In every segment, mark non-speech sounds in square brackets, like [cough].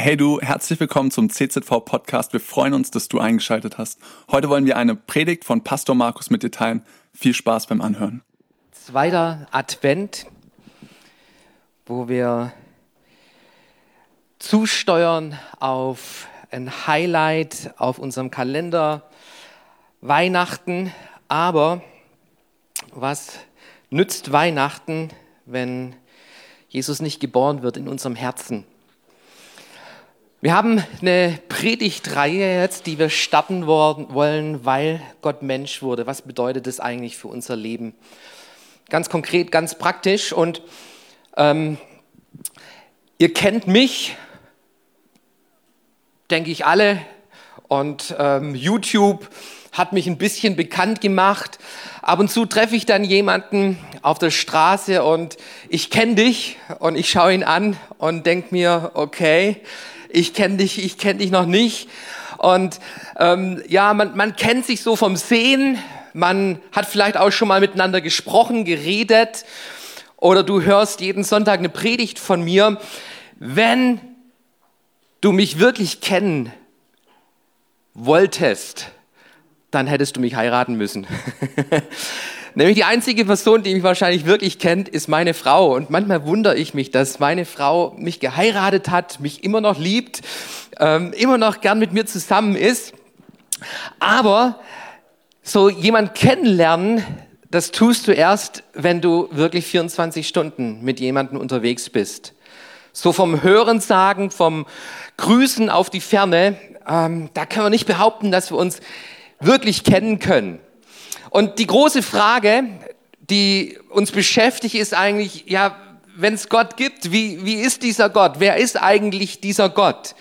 Hey du, herzlich willkommen zum CZV Podcast. Wir freuen uns, dass du eingeschaltet hast. Heute wollen wir eine Predigt von Pastor Markus mit dir teilen. Viel Spaß beim Anhören. Zweiter Advent, wo wir zusteuern auf ein Highlight auf unserem Kalender, Weihnachten. Aber was nützt Weihnachten, wenn Jesus nicht geboren wird in unserem Herzen? Wir haben eine Predigtreihe jetzt, die wir starten wollen, weil Gott Mensch wurde. Was bedeutet das eigentlich für unser Leben? Ganz konkret, ganz praktisch. Und ähm, ihr kennt mich, denke ich alle. Und ähm, YouTube hat mich ein bisschen bekannt gemacht. Ab und zu treffe ich dann jemanden auf der Straße und ich kenne dich und ich schaue ihn an und denke mir, okay, ich kenne dich, ich kenne dich noch nicht. Und ähm, ja, man, man kennt sich so vom Sehen, man hat vielleicht auch schon mal miteinander gesprochen, geredet oder du hörst jeden Sonntag eine Predigt von mir. Wenn du mich wirklich kennen wolltest, dann hättest du mich heiraten müssen. [laughs] Nämlich die einzige Person, die mich wahrscheinlich wirklich kennt, ist meine Frau. Und manchmal wundere ich mich, dass meine Frau mich geheiratet hat, mich immer noch liebt, ähm, immer noch gern mit mir zusammen ist. Aber so jemand kennenlernen, das tust du erst, wenn du wirklich 24 Stunden mit jemandem unterwegs bist. So vom Hören sagen, vom Grüßen auf die Ferne, ähm, da können wir nicht behaupten, dass wir uns wirklich kennen können. Und die große Frage, die uns beschäftigt, ist eigentlich, ja, wenn es Gott gibt, wie, wie ist dieser Gott? Wer ist eigentlich dieser Gott?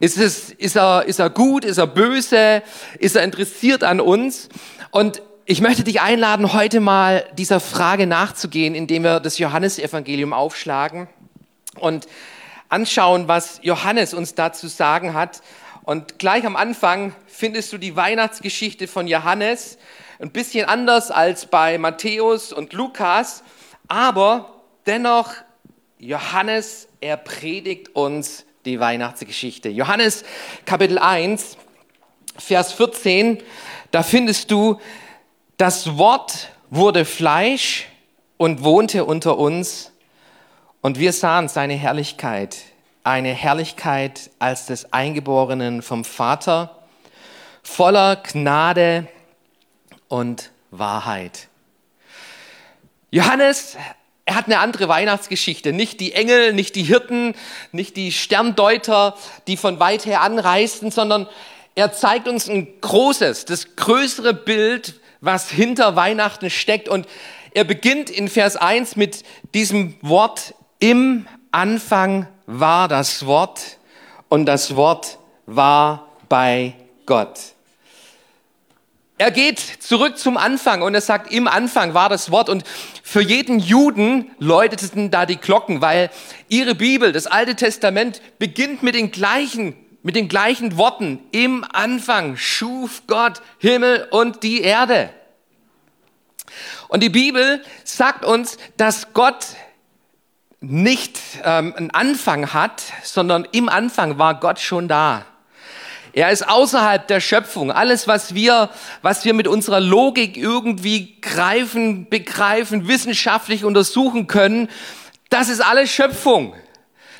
Ist, es, ist, er, ist er gut? Ist er böse? Ist er interessiert an uns? Und ich möchte dich einladen, heute mal dieser Frage nachzugehen, indem wir das Johannesevangelium aufschlagen und anschauen, was Johannes uns dazu sagen hat. Und gleich am Anfang findest du die Weihnachtsgeschichte von Johannes. Ein bisschen anders als bei Matthäus und Lukas, aber dennoch Johannes, er predigt uns die Weihnachtsgeschichte. Johannes Kapitel 1, Vers 14, da findest du, das Wort wurde Fleisch und wohnte unter uns und wir sahen seine Herrlichkeit, eine Herrlichkeit als des Eingeborenen vom Vater, voller Gnade und Wahrheit. Johannes, er hat eine andere Weihnachtsgeschichte. Nicht die Engel, nicht die Hirten, nicht die Sterndeuter, die von weit her anreisten, sondern er zeigt uns ein großes, das größere Bild, was hinter Weihnachten steckt. Und er beginnt in Vers 1 mit diesem Wort, im Anfang war das Wort und das Wort war bei Gott. Er geht zurück zum Anfang und er sagt, im Anfang war das Wort und für jeden Juden läuteten da die Glocken, weil ihre Bibel, das Alte Testament, beginnt mit den gleichen, mit den gleichen Worten. Im Anfang schuf Gott Himmel und die Erde. Und die Bibel sagt uns, dass Gott nicht ähm, einen Anfang hat, sondern im Anfang war Gott schon da. Er ist außerhalb der Schöpfung. Alles, was wir, was wir mit unserer Logik irgendwie greifen, begreifen, wissenschaftlich untersuchen können, das ist alles Schöpfung.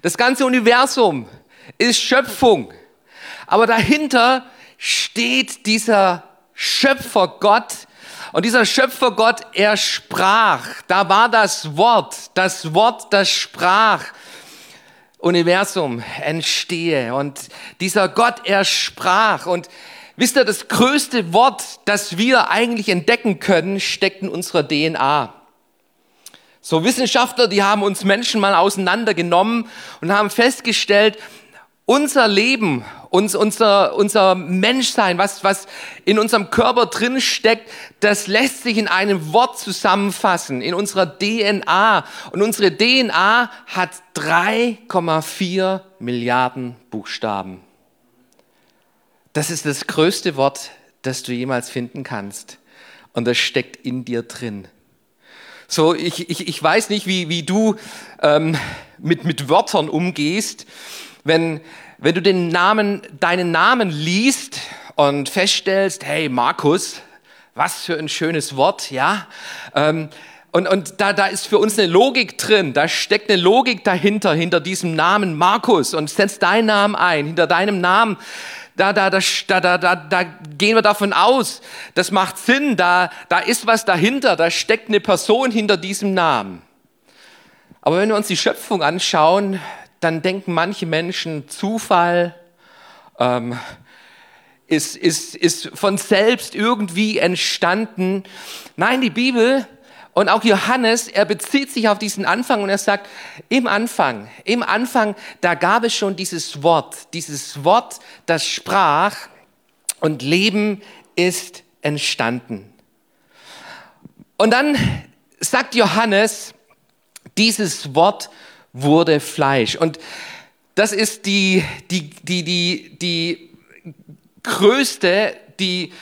Das ganze Universum ist Schöpfung. Aber dahinter steht dieser Schöpfer Gott. Und dieser Schöpfer Gott, er sprach. Da war das Wort, das Wort, das sprach. Universum entstehe. Und dieser Gott, er sprach. Und wisst ihr, das größte Wort, das wir eigentlich entdecken können, steckt in unserer DNA. So Wissenschaftler, die haben uns Menschen mal auseinandergenommen und haben festgestellt, unser Leben, uns, unser, unser Menschsein, was, was in unserem Körper drin steckt, das lässt sich in einem Wort zusammenfassen, in unserer DNA. Und unsere DNA hat 3,4 Milliarden Buchstaben. Das ist das größte Wort, das du jemals finden kannst. Und das steckt in dir drin. So, ich, ich, ich weiß nicht, wie, wie du ähm, mit, mit Wörtern umgehst. Wenn, wenn du den Namen, deinen Namen liest und feststellst, hey Markus, was für ein schönes Wort, ja. Ähm, und, und da, da ist für uns eine Logik drin, da steckt eine Logik dahinter, hinter diesem Namen Markus. Und setzt deinen Namen ein, hinter deinem Namen. Da, da, da, da, da, da gehen wir davon aus, das macht Sinn, da, da ist was dahinter, da steckt eine Person hinter diesem Namen. Aber wenn wir uns die Schöpfung anschauen, dann denken manche Menschen, Zufall ähm, ist, ist, ist von selbst irgendwie entstanden. Nein, die Bibel und auch Johannes, er bezieht sich auf diesen Anfang und er sagt, im Anfang, im Anfang, da gab es schon dieses Wort, dieses Wort, das sprach und Leben ist entstanden. Und dann sagt Johannes, dieses Wort wurde Fleisch. Und das ist die, die, die, die, die größte, die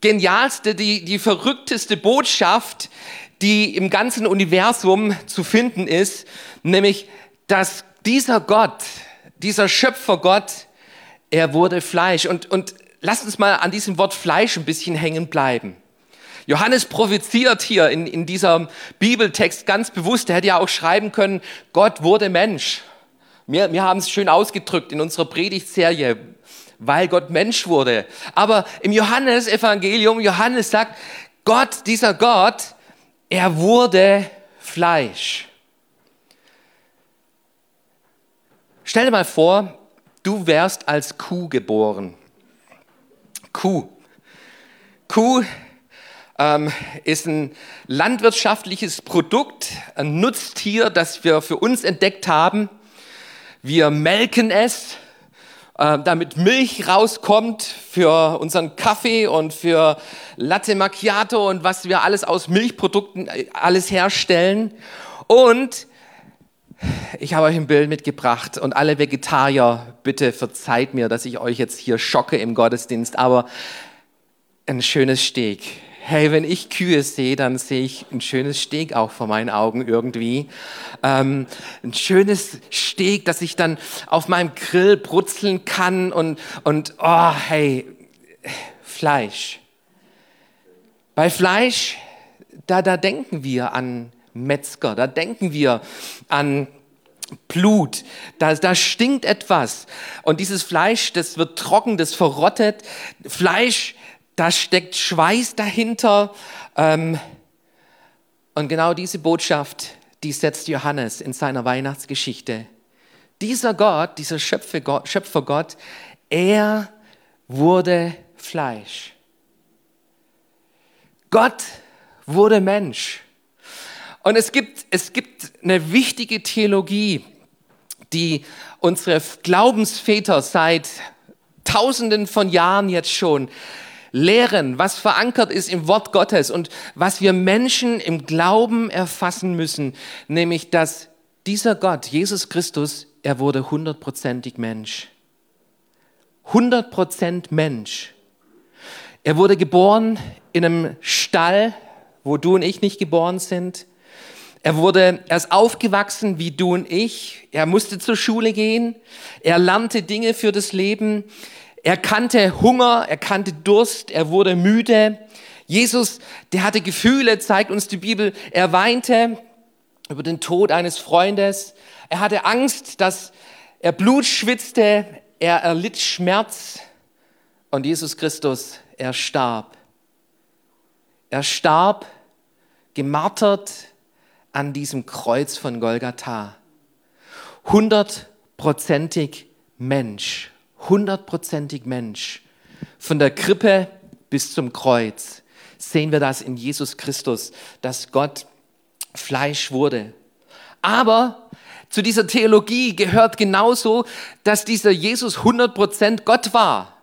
genialste, die, die verrückteste Botschaft, die im ganzen Universum zu finden ist, nämlich, dass dieser Gott, dieser Schöpfergott, er wurde Fleisch. Und, und lasst uns mal an diesem Wort Fleisch ein bisschen hängen bleiben. Johannes provoziert hier in, in diesem Bibeltext ganz bewusst, er hätte ja auch schreiben können, Gott wurde Mensch. Wir, wir haben es schön ausgedrückt in unserer Predigtserie, weil Gott Mensch wurde. Aber im Johannesevangelium, Johannes sagt, Gott, dieser Gott, er wurde Fleisch. Stell dir mal vor, du wärst als Kuh geboren. Kuh. Kuh ähm, ist ein landwirtschaftliches Produkt, ein Nutztier, das wir für uns entdeckt haben. Wir melken es, äh, damit Milch rauskommt für unseren Kaffee und für Latte Macchiato und was wir alles aus Milchprodukten äh, alles herstellen. Und ich habe euch ein Bild mitgebracht und alle Vegetarier, bitte verzeiht mir, dass ich euch jetzt hier schocke im Gottesdienst, aber ein schönes Steak hey, wenn ich Kühe sehe, dann sehe ich ein schönes Steg auch vor meinen Augen irgendwie. Ähm, ein schönes Steg, das ich dann auf meinem Grill brutzeln kann und, und oh, hey, Fleisch. Bei Fleisch, da, da denken wir an Metzger, da denken wir an Blut, da, da stinkt etwas. Und dieses Fleisch, das wird trocken, das verrottet. Fleisch, da steckt Schweiß dahinter. Ähm, und genau diese Botschaft, die setzt Johannes in seiner Weihnachtsgeschichte. Dieser Gott, dieser Schöpfergott, er wurde Fleisch. Gott wurde Mensch. Und es gibt, es gibt eine wichtige Theologie, die unsere Glaubensväter seit Tausenden von Jahren jetzt schon lehren, was verankert ist im Wort Gottes und was wir Menschen im Glauben erfassen müssen, nämlich dass dieser Gott, Jesus Christus, er wurde hundertprozentig Mensch. Hundertprozent Mensch. Er wurde geboren in einem Stall, wo du und ich nicht geboren sind. Er wurde, er ist aufgewachsen wie du und ich. Er musste zur Schule gehen. Er lernte Dinge für das Leben. Er kannte Hunger, er kannte Durst, er wurde müde. Jesus, der hatte Gefühle, zeigt uns die Bibel. Er weinte über den Tod eines Freundes. Er hatte Angst, dass er Blut schwitzte. Er erlitt Schmerz. Und Jesus Christus, er starb. Er starb, gemartert an diesem Kreuz von Golgatha. Hundertprozentig Mensch hundertprozentig Mensch. Von der Krippe bis zum Kreuz sehen wir das in Jesus Christus, dass Gott Fleisch wurde. Aber zu dieser Theologie gehört genauso, dass dieser Jesus 100% Gott war.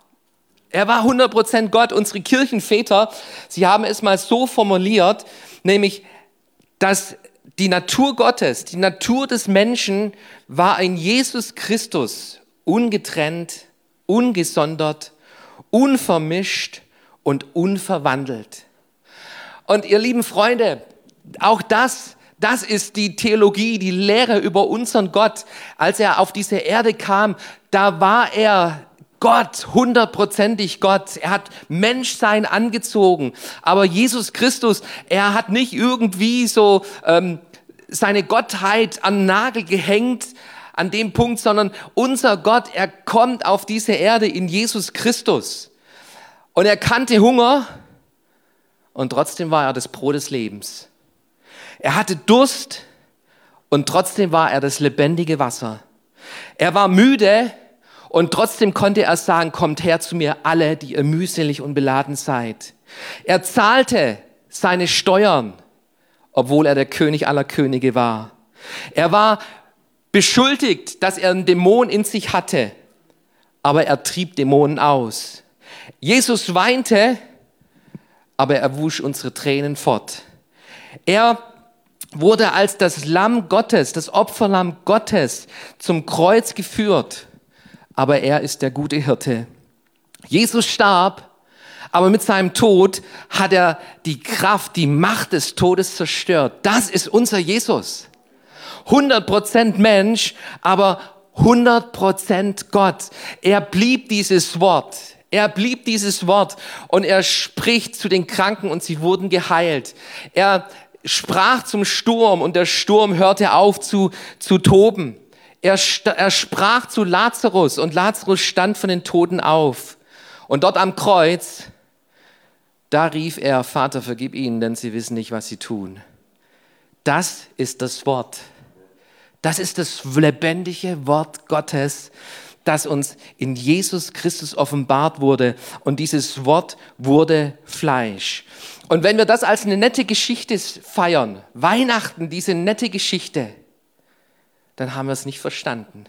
Er war 100% Gott. Unsere Kirchenväter, sie haben es mal so formuliert, nämlich, dass die Natur Gottes, die Natur des Menschen war in Jesus Christus ungetrennt ungesondert, unvermischt und unverwandelt. Und ihr lieben Freunde, auch das, Das ist die Theologie, die Lehre über unseren Gott. Als er auf diese Erde kam, da war er Gott, hundertprozentig Gott. Er hat Menschsein angezogen. Aber Jesus Christus, er hat nicht irgendwie so ähm, seine Gottheit an Nagel gehängt an dem Punkt, sondern unser Gott, er kommt auf diese Erde in Jesus Christus. Und er kannte Hunger und trotzdem war er das Brot des Lebens. Er hatte Durst und trotzdem war er das lebendige Wasser. Er war müde und trotzdem konnte er sagen, kommt her zu mir alle, die ihr mühselig und beladen seid. Er zahlte seine Steuern, obwohl er der König aller Könige war. Er war beschuldigt, dass er einen Dämon in sich hatte, aber er trieb Dämonen aus. Jesus weinte, aber er wusch unsere Tränen fort. Er wurde als das Lamm Gottes, das Opferlamm Gottes zum Kreuz geführt, aber er ist der gute Hirte. Jesus starb, aber mit seinem Tod hat er die Kraft, die Macht des Todes zerstört. Das ist unser Jesus. 100% Mensch, aber 100% Gott. Er blieb dieses Wort. Er blieb dieses Wort und er spricht zu den Kranken und sie wurden geheilt. Er sprach zum Sturm und der Sturm hörte auf zu, zu toben. Er, er sprach zu Lazarus und Lazarus stand von den Toten auf. Und dort am Kreuz, da rief er, Vater, vergib ihnen, denn sie wissen nicht, was sie tun. Das ist das Wort. Das ist das lebendige Wort Gottes, das uns in Jesus Christus offenbart wurde. Und dieses Wort wurde Fleisch. Und wenn wir das als eine nette Geschichte feiern, Weihnachten, diese nette Geschichte, dann haben wir es nicht verstanden.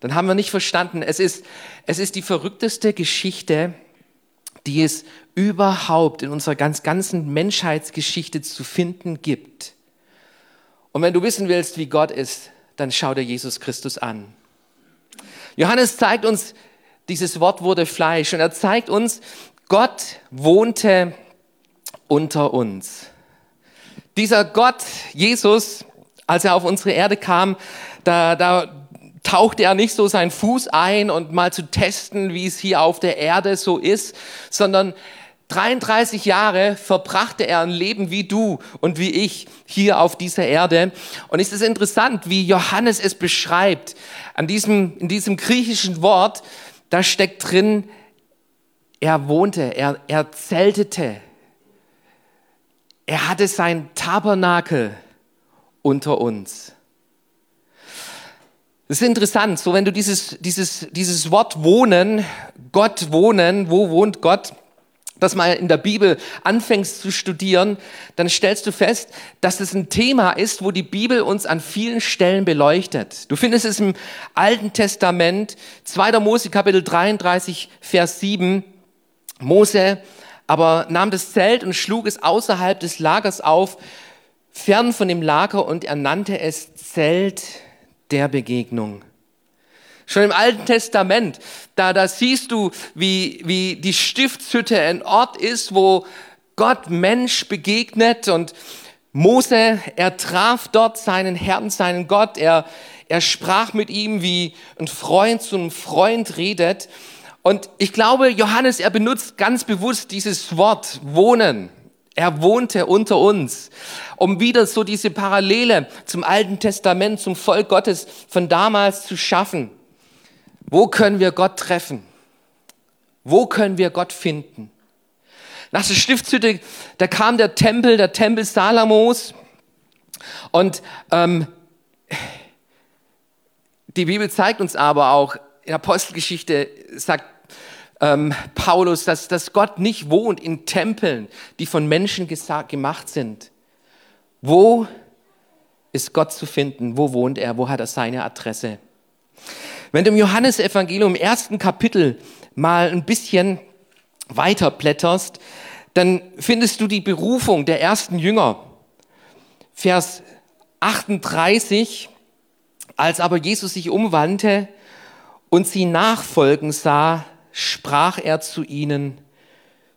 Dann haben wir nicht verstanden. Es ist, es ist die verrückteste Geschichte, die es überhaupt in unserer ganz, ganzen Menschheitsgeschichte zu finden gibt. Und wenn du wissen willst, wie Gott ist, dann schau dir Jesus Christus an. Johannes zeigt uns, dieses Wort wurde Fleisch und er zeigt uns, Gott wohnte unter uns. Dieser Gott, Jesus, als er auf unsere Erde kam, da, da tauchte er nicht so seinen Fuß ein und mal zu testen, wie es hier auf der Erde so ist, sondern 33 Jahre verbrachte er ein Leben wie du und wie ich hier auf dieser Erde. Und es ist interessant, wie Johannes es beschreibt. An diesem, in diesem griechischen Wort, da steckt drin, er wohnte, er, er zeltete. Er hatte sein Tabernakel unter uns. Das ist interessant, so wenn du dieses, dieses, dieses Wort wohnen, Gott wohnen, wo wohnt Gott, das mal in der Bibel anfängst zu studieren, dann stellst du fest, dass es ein Thema ist, wo die Bibel uns an vielen Stellen beleuchtet. Du findest es im Alten Testament, 2. Mose Kapitel 33, Vers 7. Mose aber nahm das Zelt und schlug es außerhalb des Lagers auf, fern von dem Lager und er nannte es Zelt der Begegnung. Schon im Alten Testament, da, da siehst du, wie, wie die Stiftshütte ein Ort ist, wo Gott Mensch begegnet und Mose, er traf dort seinen Herrn, seinen Gott, er, er sprach mit ihm, wie ein Freund zu einem Freund redet. Und ich glaube, Johannes, er benutzt ganz bewusst dieses Wort wohnen. Er wohnte unter uns, um wieder so diese Parallele zum Alten Testament, zum Volk Gottes von damals zu schaffen. Wo können wir Gott treffen? Wo können wir Gott finden? Nach der Stiftshütte, da kam der Tempel, der Tempel Salamos. Und ähm, die Bibel zeigt uns aber auch, in Apostelgeschichte sagt ähm, Paulus, dass, dass Gott nicht wohnt in Tempeln, die von Menschen gemacht sind. Wo ist Gott zu finden? Wo wohnt er? Wo hat er seine Adresse? Wenn du im Johannesevangelium im ersten Kapitel mal ein bisschen weiter blätterst, dann findest du die Berufung der ersten Jünger. Vers 38, als aber Jesus sich umwandte und sie nachfolgen sah, sprach er zu ihnen,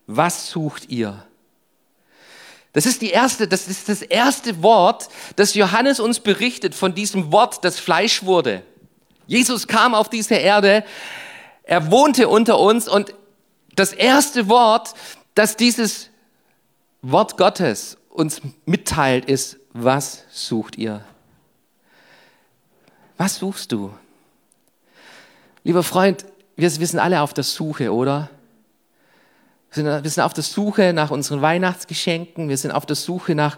was sucht ihr? Das ist die erste, das ist das erste Wort, das Johannes uns berichtet von diesem Wort, das Fleisch wurde. Jesus kam auf diese Erde, er wohnte unter uns und das erste Wort, das dieses Wort Gottes uns mitteilt, ist, was sucht ihr? Was suchst du? Lieber Freund, wir, sind alle auf der Suche, oder? Wir sind auf der Suche nach unseren Weihnachtsgeschenken, wir sind auf der Suche nach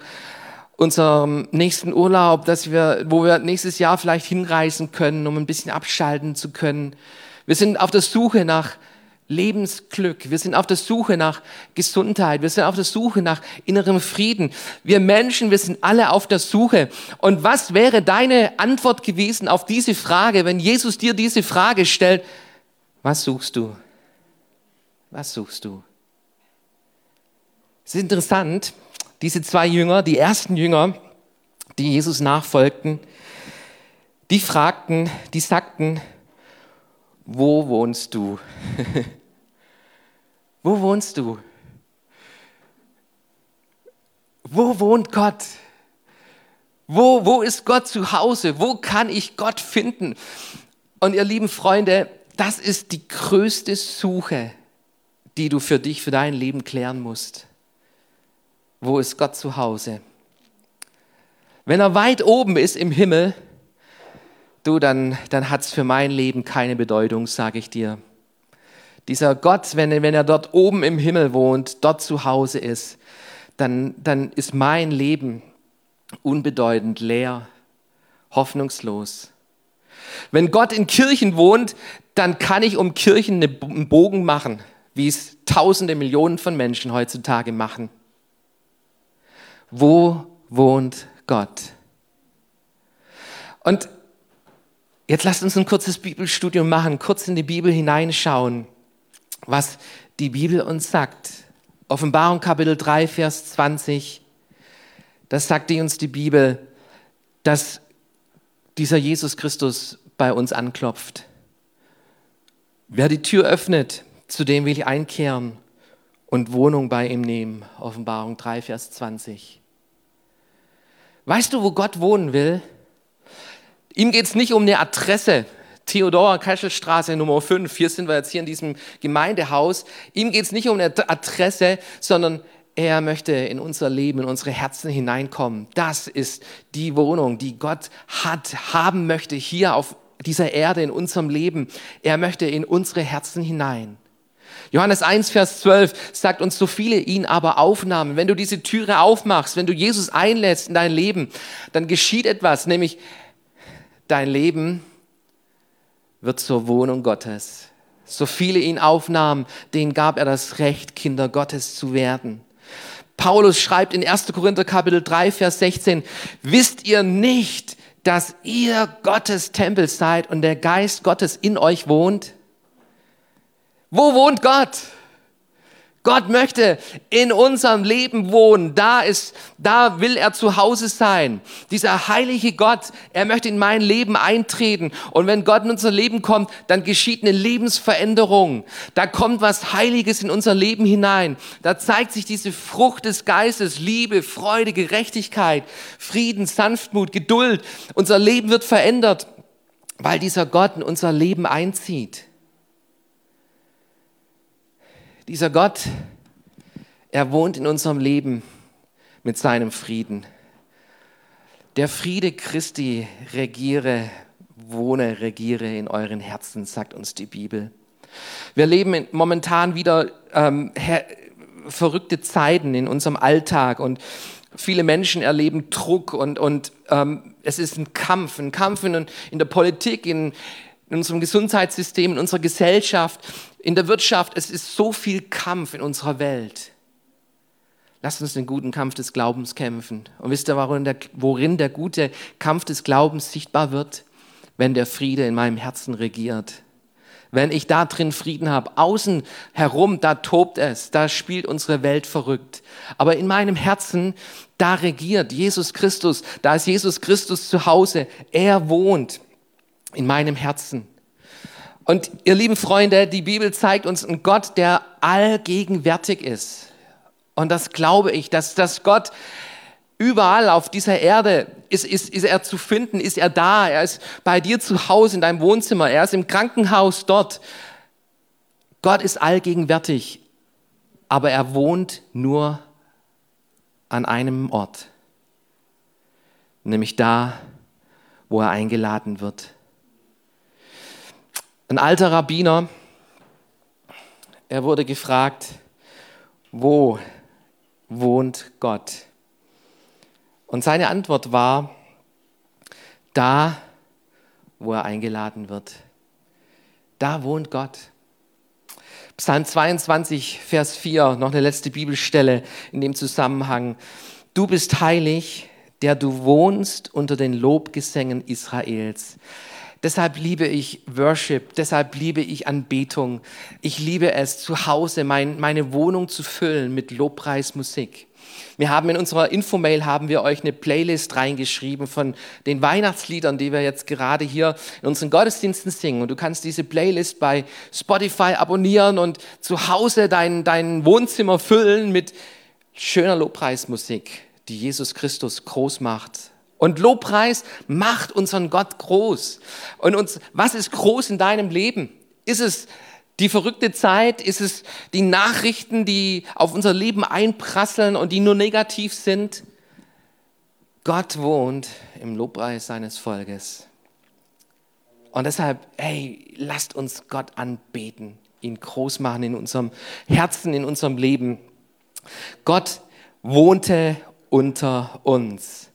unserem nächsten Urlaub, dass wir, wo wir nächstes Jahr vielleicht hinreisen können, um ein bisschen abschalten zu können. Wir sind auf der Suche nach Lebensglück. Wir sind auf der Suche nach Gesundheit. Wir sind auf der Suche nach innerem Frieden. Wir Menschen, wir sind alle auf der Suche. Und was wäre deine Antwort gewesen auf diese Frage, wenn Jesus dir diese Frage stellt? Was suchst du? Was suchst du? Es ist interessant, diese zwei Jünger, die ersten Jünger, die Jesus nachfolgten, die fragten, die sagten, wo wohnst du? [laughs] Wo wohnst du? Wo wohnt Gott? Wo, wo ist Gott zu Hause? Wo kann ich Gott finden? Und ihr lieben Freunde, das ist die größte Suche, die du für dich, für dein Leben klären musst. Wo ist Gott zu Hause? Wenn er weit oben ist im Himmel, du, dann, dann hat es für mein Leben keine Bedeutung, sage ich dir. Dieser Gott, wenn, wenn er dort oben im Himmel wohnt, dort zu Hause ist, dann, dann ist mein Leben unbedeutend, leer, hoffnungslos. Wenn Gott in Kirchen wohnt, dann kann ich um Kirchen einen Bogen machen, wie es tausende Millionen von Menschen heutzutage machen. Wo wohnt Gott? Und Jetzt lasst uns ein kurzes Bibelstudium machen, kurz in die Bibel hineinschauen, was die Bibel uns sagt. Offenbarung Kapitel 3, Vers 20, das sagt uns die Bibel, dass dieser Jesus Christus bei uns anklopft. Wer die Tür öffnet, zu dem will ich einkehren und Wohnung bei ihm nehmen. Offenbarung 3, Vers 20. Weißt du, wo Gott wohnen will? Ihm geht es nicht um eine Adresse. Theodora Keschelstraße Nummer 5, hier sind wir jetzt hier in diesem Gemeindehaus. Ihm geht es nicht um eine Adresse, sondern er möchte in unser Leben, in unsere Herzen hineinkommen. Das ist die Wohnung, die Gott hat, haben möchte hier auf dieser Erde, in unserem Leben. Er möchte in unsere Herzen hinein. Johannes 1, Vers 12 sagt uns, so viele ihn aber aufnahmen. Wenn du diese Türe aufmachst, wenn du Jesus einlädst in dein Leben, dann geschieht etwas, nämlich dein Leben wird zur Wohnung Gottes. So viele ihn aufnahmen, denen gab er das Recht, Kinder Gottes zu werden. Paulus schreibt in 1. Korinther Kapitel 3, Vers 16, wisst ihr nicht, dass ihr Gottes Tempel seid und der Geist Gottes in euch wohnt? Wo wohnt Gott? Gott möchte in unserem Leben wohnen. Da ist, da will er zu Hause sein. Dieser heilige Gott, er möchte in mein Leben eintreten. Und wenn Gott in unser Leben kommt, dann geschieht eine Lebensveränderung. Da kommt was Heiliges in unser Leben hinein. Da zeigt sich diese Frucht des Geistes, Liebe, Freude, Gerechtigkeit, Frieden, Sanftmut, Geduld. Unser Leben wird verändert, weil dieser Gott in unser Leben einzieht. Dieser Gott, er wohnt in unserem Leben mit seinem Frieden. Der Friede Christi regiere, wohne, regiere in euren Herzen, sagt uns die Bibel. Wir leben momentan wieder ähm, verrückte Zeiten in unserem Alltag und viele Menschen erleben Druck und, und ähm, es ist ein Kampf, ein Kampf in, in der Politik, in, in unserem Gesundheitssystem, in unserer Gesellschaft, in der Wirtschaft. Es ist so viel Kampf in unserer Welt. Lasst uns den guten Kampf des Glaubens kämpfen. Und wisst ihr, worin der, worin der gute Kampf des Glaubens sichtbar wird? Wenn der Friede in meinem Herzen regiert. Wenn ich da drin Frieden habe, außen herum, da tobt es, da spielt unsere Welt verrückt. Aber in meinem Herzen, da regiert Jesus Christus, da ist Jesus Christus zu Hause, er wohnt in meinem Herzen. Und ihr lieben Freunde, die Bibel zeigt uns einen Gott, der allgegenwärtig ist. Und das glaube ich, dass, dass Gott überall auf dieser Erde ist, ist, ist er zu finden, ist er da, er ist bei dir zu Hause in deinem Wohnzimmer, er ist im Krankenhaus dort. Gott ist allgegenwärtig, aber er wohnt nur an einem Ort, nämlich da, wo er eingeladen wird. Ein alter Rabbiner, er wurde gefragt, wo wohnt Gott? Und seine Antwort war, da, wo er eingeladen wird. Da wohnt Gott. Psalm 22, Vers 4, noch eine letzte Bibelstelle in dem Zusammenhang. Du bist heilig, der du wohnst unter den Lobgesängen Israels. Deshalb liebe ich Worship, deshalb liebe ich Anbetung. Ich liebe es, zu Hause mein, meine Wohnung zu füllen mit Lobpreismusik. Wir haben in unserer Infomail haben wir euch eine Playlist reingeschrieben von den Weihnachtsliedern, die wir jetzt gerade hier in unseren Gottesdiensten singen. Und du kannst diese Playlist bei Spotify abonnieren und zu Hause dein, dein Wohnzimmer füllen mit schöner Lobpreismusik, die Jesus Christus groß macht. Und Lobpreis macht unseren Gott groß. Und uns, was ist groß in deinem Leben? Ist es die verrückte Zeit? Ist es die Nachrichten, die auf unser Leben einprasseln und die nur negativ sind? Gott wohnt im Lobpreis seines Volkes. Und deshalb, hey, lasst uns Gott anbeten, ihn groß machen in unserem Herzen, in unserem Leben. Gott wohnte unter uns.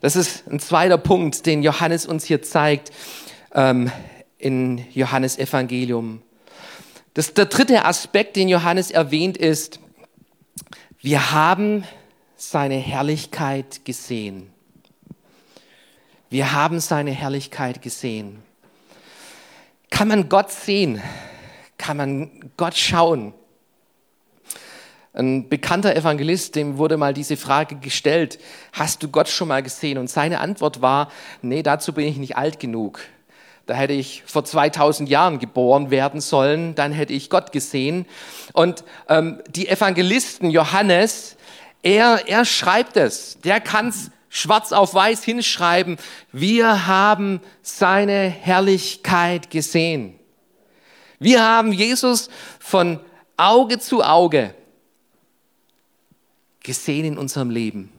Das ist ein zweiter Punkt, den Johannes uns hier zeigt ähm, in Johannes Evangelium. Das, der dritte Aspekt, den Johannes erwähnt, ist, wir haben seine Herrlichkeit gesehen. Wir haben seine Herrlichkeit gesehen. Kann man Gott sehen? Kann man Gott schauen? Ein bekannter Evangelist, dem wurde mal diese Frage gestellt, hast du Gott schon mal gesehen? Und seine Antwort war, nee, dazu bin ich nicht alt genug. Da hätte ich vor 2000 Jahren geboren werden sollen, dann hätte ich Gott gesehen. Und ähm, die Evangelisten Johannes, er, er schreibt es, der kann es schwarz auf weiß hinschreiben. Wir haben seine Herrlichkeit gesehen. Wir haben Jesus von Auge zu Auge gesehen in unserem Leben.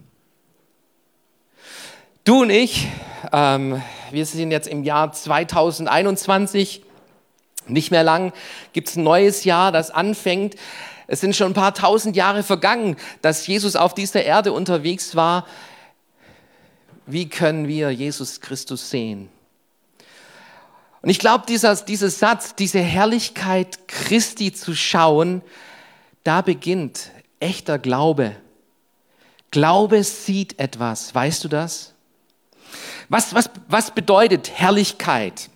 Du und ich, ähm, wir sind jetzt im Jahr 2021, nicht mehr lang gibt es ein neues Jahr, das anfängt. Es sind schon ein paar tausend Jahre vergangen, dass Jesus auf dieser Erde unterwegs war. Wie können wir Jesus Christus sehen? Und ich glaube, dieser, dieser Satz, diese Herrlichkeit Christi zu schauen, da beginnt echter Glaube. Glaube sieht etwas, weißt du das? Was, was, was bedeutet Herrlichkeit?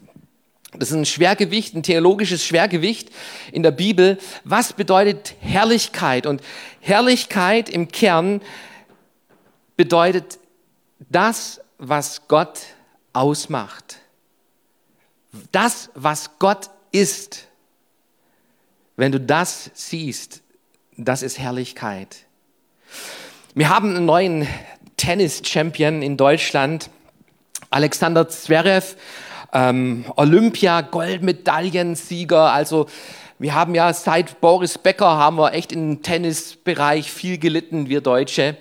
Das ist ein Schwergewicht, ein theologisches Schwergewicht in der Bibel. Was bedeutet Herrlichkeit? Und Herrlichkeit im Kern bedeutet das, was Gott ausmacht. Das, was Gott ist. Wenn du das siehst, das ist Herrlichkeit. Wir haben einen neuen Tennis-Champion in Deutschland. Alexander Zverev, ähm, Olympia, Goldmedaillensieger, also wir haben ja seit Boris Becker haben wir echt im Tennisbereich viel gelitten, wir Deutsche.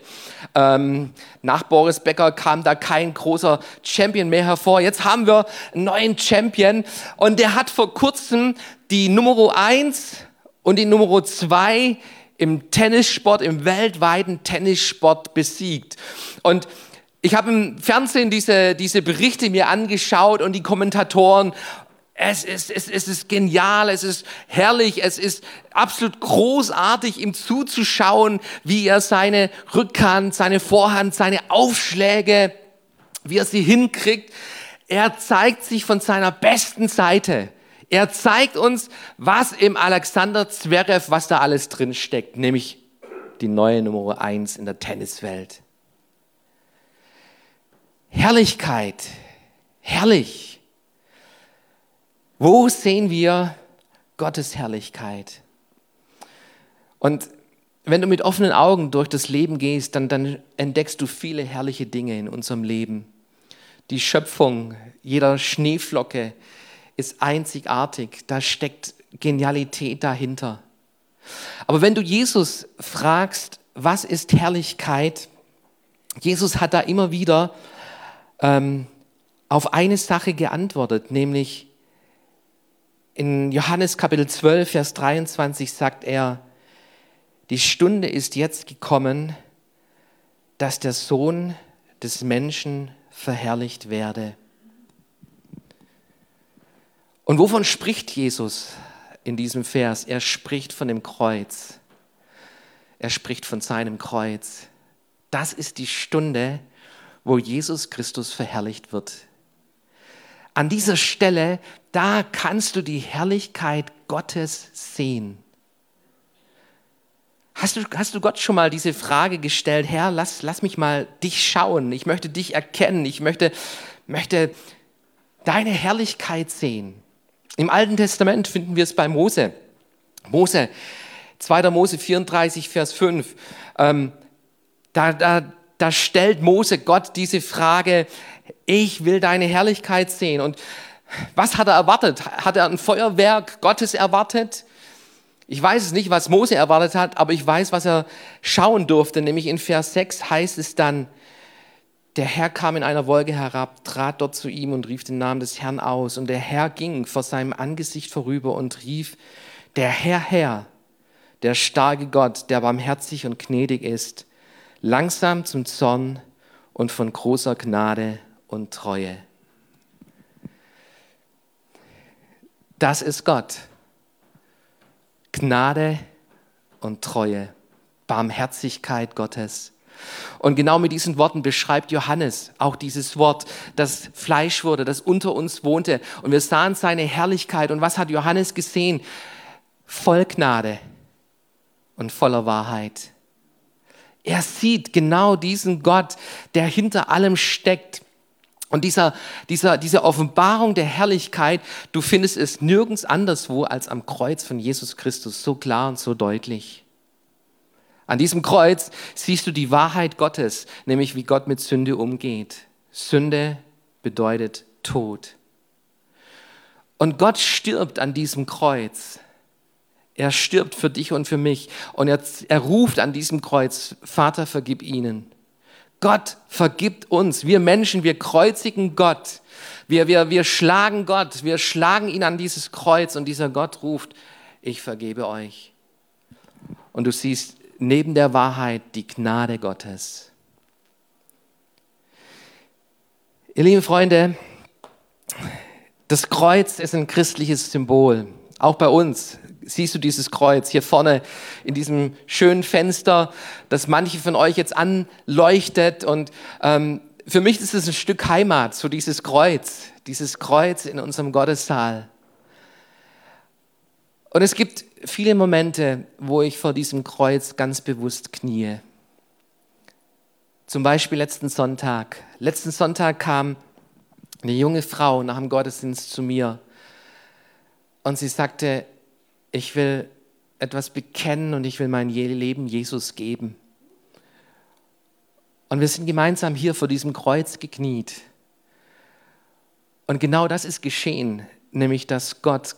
Ähm, nach Boris Becker kam da kein großer Champion mehr hervor. Jetzt haben wir einen neuen Champion und der hat vor kurzem die Nummer eins und die Nummer zwei im Tennissport, im weltweiten Tennissport besiegt. Und ich habe im Fernsehen diese, diese Berichte mir angeschaut und die Kommentatoren. Es ist, es, es ist genial, es ist herrlich, es ist absolut großartig, ihm zuzuschauen, wie er seine Rückhand, seine Vorhand, seine Aufschläge, wie er sie hinkriegt. Er zeigt sich von seiner besten Seite. Er zeigt uns, was im Alexander Zverev, was da alles drin steckt, nämlich die neue Nummer eins in der Tenniswelt. Herrlichkeit, herrlich. Wo sehen wir Gottes Herrlichkeit? Und wenn du mit offenen Augen durch das Leben gehst, dann, dann entdeckst du viele herrliche Dinge in unserem Leben. Die Schöpfung, jeder Schneeflocke ist einzigartig. Da steckt Genialität dahinter. Aber wenn du Jesus fragst, was ist Herrlichkeit, Jesus hat da immer wieder ähm, auf eine Sache geantwortet, nämlich in Johannes Kapitel 12, Vers 23 sagt er, die Stunde ist jetzt gekommen, dass der Sohn des Menschen verherrlicht werde. Und wovon spricht Jesus in diesem Vers? Er spricht von dem Kreuz. Er spricht von seinem Kreuz. Das ist die Stunde, wo Jesus Christus verherrlicht wird. An dieser Stelle, da kannst du die Herrlichkeit Gottes sehen. Hast du, hast du Gott schon mal diese Frage gestellt, Herr, lass, lass mich mal dich schauen, ich möchte dich erkennen, ich möchte, möchte deine Herrlichkeit sehen. Im Alten Testament finden wir es bei Mose. Mose, 2. Mose 34, Vers 5. Ähm, da, da, da stellt Mose Gott diese Frage, ich will deine Herrlichkeit sehen. Und was hat er erwartet? Hat er ein Feuerwerk Gottes erwartet? Ich weiß es nicht, was Mose erwartet hat, aber ich weiß, was er schauen durfte. Nämlich in Vers 6 heißt es dann, der Herr kam in einer Wolke herab, trat dort zu ihm und rief den Namen des Herrn aus. Und der Herr ging vor seinem Angesicht vorüber und rief, der Herr, Herr, der starke Gott, der barmherzig und gnädig ist, langsam zum Zorn und von großer Gnade und Treue. Das ist Gott. Gnade und Treue, Barmherzigkeit Gottes. Und genau mit diesen Worten beschreibt Johannes auch dieses Wort, das Fleisch wurde, das unter uns wohnte. Und wir sahen seine Herrlichkeit. Und was hat Johannes gesehen? Voll Gnade und voller Wahrheit. Er sieht genau diesen Gott, der hinter allem steckt, und dieser, dieser, diese Offenbarung der Herrlichkeit, du findest es nirgends anderswo als am Kreuz von Jesus Christus, so klar und so deutlich. An diesem Kreuz siehst du die Wahrheit Gottes, nämlich wie Gott mit Sünde umgeht. Sünde bedeutet Tod. Und Gott stirbt an diesem Kreuz. Er stirbt für dich und für mich. Und er, er ruft an diesem Kreuz, Vater, vergib ihnen. Gott vergibt uns. Wir Menschen, wir kreuzigen Gott. Wir, wir, wir schlagen Gott. Wir schlagen ihn an dieses Kreuz und dieser Gott ruft, ich vergebe euch. Und du siehst neben der Wahrheit die Gnade Gottes. Ihr lieben Freunde, das Kreuz ist ein christliches Symbol, auch bei uns siehst du dieses Kreuz hier vorne in diesem schönen Fenster, das manche von euch jetzt anleuchtet. Und ähm, für mich ist es ein Stück Heimat, so dieses Kreuz, dieses Kreuz in unserem Gottessaal. Und es gibt viele Momente, wo ich vor diesem Kreuz ganz bewusst kniee. Zum Beispiel letzten Sonntag. Letzten Sonntag kam eine junge Frau nach dem Gottesdienst zu mir und sie sagte, ich will etwas bekennen und ich will mein Leben Jesus geben. Und wir sind gemeinsam hier vor diesem Kreuz gekniet. Und genau das ist geschehen, nämlich dass Gott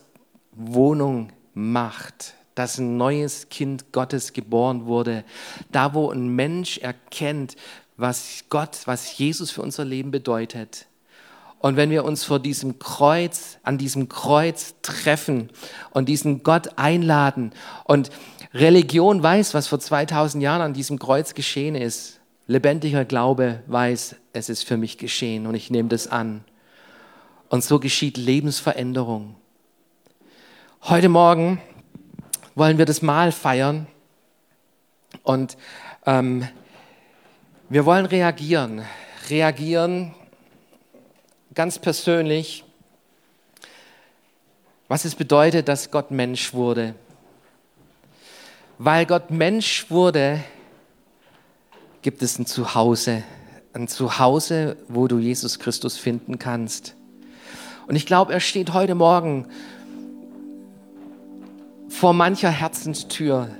Wohnung macht, dass ein neues Kind Gottes geboren wurde. Da, wo ein Mensch erkennt, was Gott, was Jesus für unser Leben bedeutet. Und wenn wir uns vor diesem Kreuz, an diesem Kreuz treffen und diesen Gott einladen und Religion weiß, was vor 2000 Jahren an diesem Kreuz geschehen ist, lebendiger Glaube weiß, es ist für mich geschehen und ich nehme das an. Und so geschieht Lebensveränderung. Heute Morgen wollen wir das Mahl feiern und ähm, wir wollen reagieren. Reagieren ganz persönlich, was es bedeutet, dass Gott Mensch wurde. Weil Gott Mensch wurde, gibt es ein Zuhause, ein Zuhause, wo du Jesus Christus finden kannst. Und ich glaube, er steht heute Morgen vor mancher Herzenstür,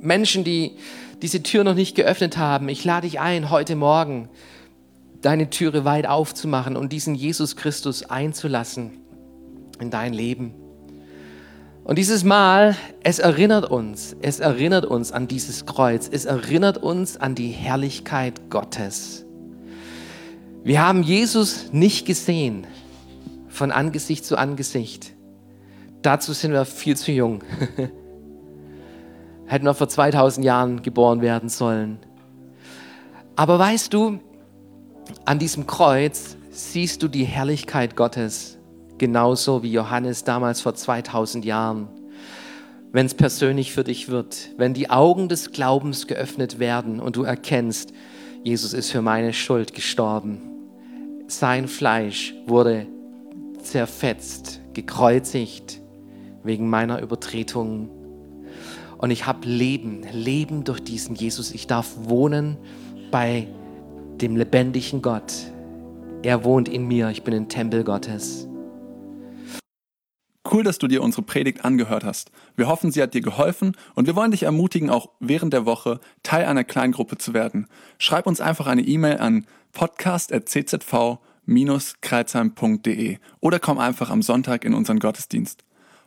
Menschen, die diese Tür noch nicht geöffnet haben, ich lade dich ein, heute Morgen deine Türe weit aufzumachen und diesen Jesus Christus einzulassen in dein Leben. Und dieses Mal, es erinnert uns, es erinnert uns an dieses Kreuz, es erinnert uns an die Herrlichkeit Gottes. Wir haben Jesus nicht gesehen von Angesicht zu Angesicht. Dazu sind wir viel zu jung. [laughs] Hätten wir vor 2000 Jahren geboren werden sollen. Aber weißt du, an diesem Kreuz siehst du die Herrlichkeit Gottes, genauso wie Johannes damals vor 2000 Jahren. Wenn es persönlich für dich wird, wenn die Augen des Glaubens geöffnet werden und du erkennst, Jesus ist für meine Schuld gestorben. Sein Fleisch wurde zerfetzt, gekreuzigt wegen meiner Übertretungen. Und ich habe Leben, Leben durch diesen Jesus. Ich darf wohnen bei dem lebendigen Gott. Er wohnt in mir, ich bin ein Tempel Gottes. Cool, dass du dir unsere Predigt angehört hast. Wir hoffen, sie hat dir geholfen und wir wollen dich ermutigen, auch während der Woche Teil einer Kleingruppe zu werden. Schreib uns einfach eine E-Mail an podcast.czv-kreuzheim.de oder komm einfach am Sonntag in unseren Gottesdienst.